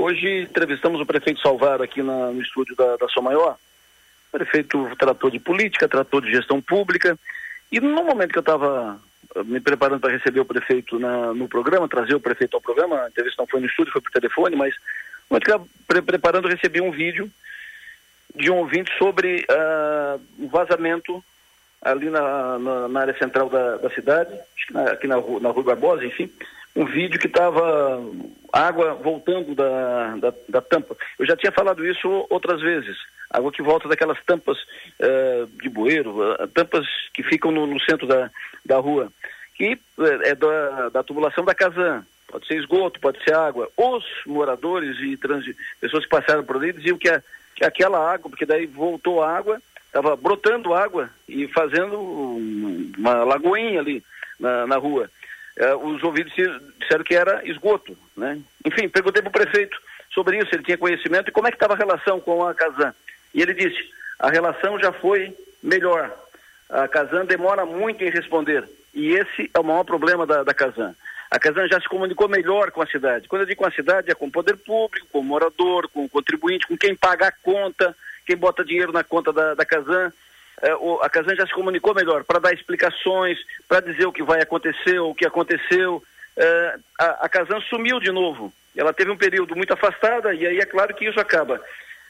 Hoje entrevistamos o prefeito Salvaro aqui na, no estúdio da, da Maior. O prefeito tratou de política, tratou de gestão pública. E no momento que eu estava eh, me preparando para receber o prefeito na, no programa, trazer o prefeito ao programa, a entrevista não foi no estúdio, foi por telefone, mas no momento que eu estava pre preparando, recebi um vídeo de um ouvinte sobre uh, um vazamento ali na, na, na área central da, da cidade, aqui na, na Rua Barbosa, enfim, um vídeo que estava água voltando da, da, da, tampa. Eu já tinha falado isso outras vezes. Água que volta daquelas tampas uh, de bueiro, uh, tampas que ficam no, no, centro da, da rua, que uh, é da, da tubulação da Casan. Pode ser esgoto, pode ser água. Os moradores e pessoas que passaram por ali diziam que, a, que aquela água, porque daí voltou a água, estava brotando água e fazendo uma lagoinha ali na, na rua os ouvidos disseram que era esgoto, né? Enfim, perguntei para o prefeito sobre isso, ele tinha conhecimento e como é que estava a relação com a Casan. E ele disse, a relação já foi melhor. A Casan demora muito em responder. E esse é o maior problema da, Casan. A Casan já se comunicou melhor com a cidade. Quando eu digo com a cidade, é com o poder público, com o morador, com o contribuinte, com quem paga a conta, quem bota dinheiro na conta da, da Casan a Casan já se comunicou melhor para dar explicações, para dizer o que vai acontecer, o que aconteceu. É, a, Casan sumiu de novo. Ela teve um período muito afastada e aí é claro que isso acaba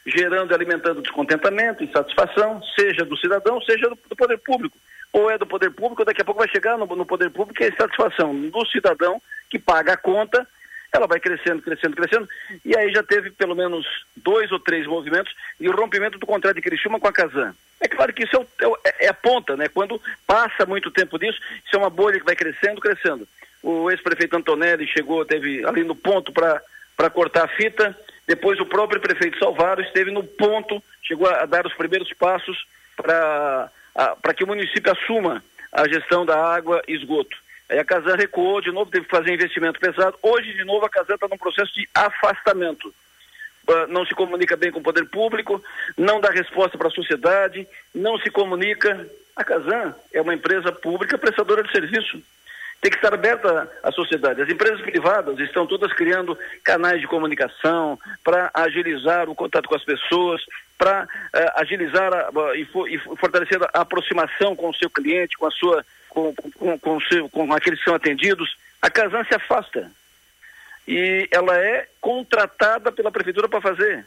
gerando e alimentando descontentamento, insatisfação, seja do cidadão, seja do, poder público. Ou é do poder público, daqui a pouco vai chegar no, no poder público, é a insatisfação do cidadão que paga a conta ela vai crescendo, crescendo, crescendo, e aí já teve pelo menos dois ou três movimentos e o rompimento do contrato de Criciúma com a Casan. É claro que isso é, é, é, a ponta, né? Quando passa muito tempo disso, isso é uma bolha que vai crescendo, crescendo. O ex-prefeito Antonelli chegou, teve ali no ponto para cortar a fita, depois o próprio prefeito Salvaro esteve no ponto, chegou a, a dar os primeiros passos para que o município assuma a gestão da água e esgoto. Aí a Casan recuou, de novo teve que fazer investimento pesado. Hoje, de novo, a Casan está num processo de afastamento. Uh, não se comunica bem com o poder público, não dá resposta para a sociedade, não se comunica. A Casan é uma empresa pública prestadora de serviço. Tem que estar aberta à sociedade. As empresas privadas estão todas criando canais de comunicação para agilizar o contato com as pessoas, para uh, agilizar a, e, e fortalecer a aproximação com o seu cliente, com a sua com, com, com, seu, com aqueles que são atendidos, a Casan se afasta. E ela é contratada pela prefeitura para fazer.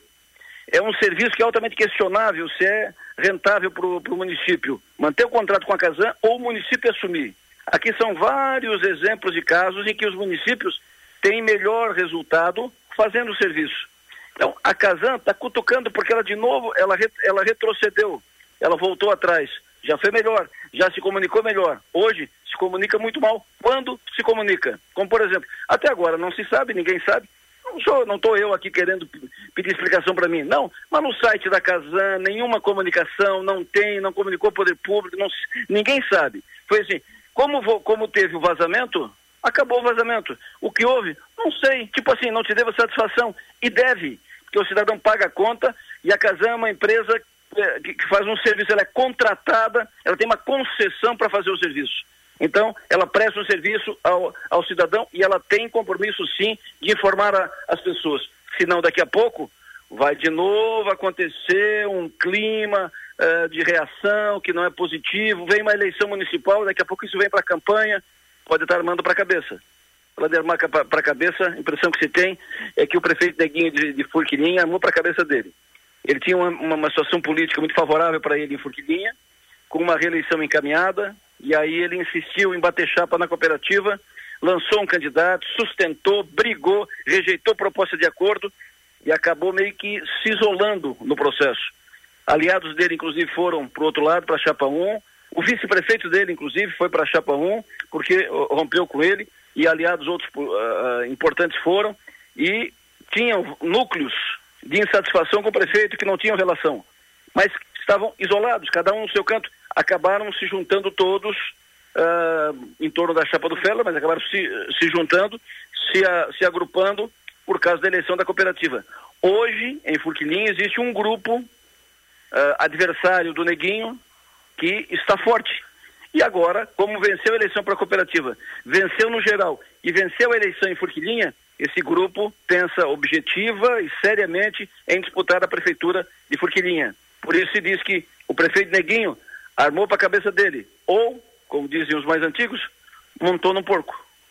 É um serviço que é altamente questionável se é rentável para o município manter o contrato com a Casan ou o município assumir. Aqui são vários exemplos de casos em que os municípios têm melhor resultado fazendo o serviço. Então, a Casan está cutucando porque ela, de novo, ela, ela retrocedeu, ela voltou atrás já foi melhor, já se comunicou melhor. Hoje se comunica muito mal. Quando se comunica? Como por exemplo, até agora não se sabe, ninguém sabe. Não sou, não estou eu aqui querendo pedir explicação para mim, não. Mas no site da Casan, nenhuma comunicação, não tem, não comunicou o poder público, não, ninguém sabe. Foi assim, como, como teve o vazamento, acabou o vazamento. O que houve? Não sei. Tipo assim, não te devo satisfação. E deve, porque o cidadão paga a conta e a Casan é uma empresa que faz um serviço, ela é contratada, ela tem uma concessão para fazer o serviço. Então, ela presta um serviço ao, ao cidadão e ela tem compromisso, sim, de informar a, as pessoas. Senão, daqui a pouco, vai de novo acontecer um clima uh, de reação que não é positivo, vem uma eleição municipal, daqui a pouco isso vem para a campanha, pode estar armando para a cabeça. Ela armar para a cabeça, a impressão que se tem é que o prefeito Neguinho de, de Furquilinha armou para a cabeça dele. Ele tinha uma, uma situação política muito favorável para ele em Forquilinha, com uma reeleição encaminhada, e aí ele insistiu em bater chapa na cooperativa, lançou um candidato, sustentou, brigou, rejeitou proposta de acordo e acabou meio que se isolando no processo. Aliados dele, inclusive, foram para o outro lado, para a chapa 1. O vice-prefeito dele, inclusive, foi para a chapa 1, porque rompeu com ele, e aliados outros uh, importantes foram, e tinham núcleos de insatisfação com o prefeito que não tinham relação, mas estavam isolados, cada um no seu canto, acabaram se juntando todos uh, em torno da chapa do Fela, mas acabaram se, se juntando, se, se agrupando por causa da eleição da cooperativa. Hoje, em Furquilinha, existe um grupo uh, adversário do Neguinho que está forte. E agora, como venceu a eleição para a cooperativa, venceu no geral e venceu a eleição em Furquilinha, esse grupo pensa objetiva e seriamente em disputar a prefeitura de Forquilinha. Por isso se diz que o prefeito Neguinho armou para a cabeça dele, ou, como dizem os mais antigos, montou num porco.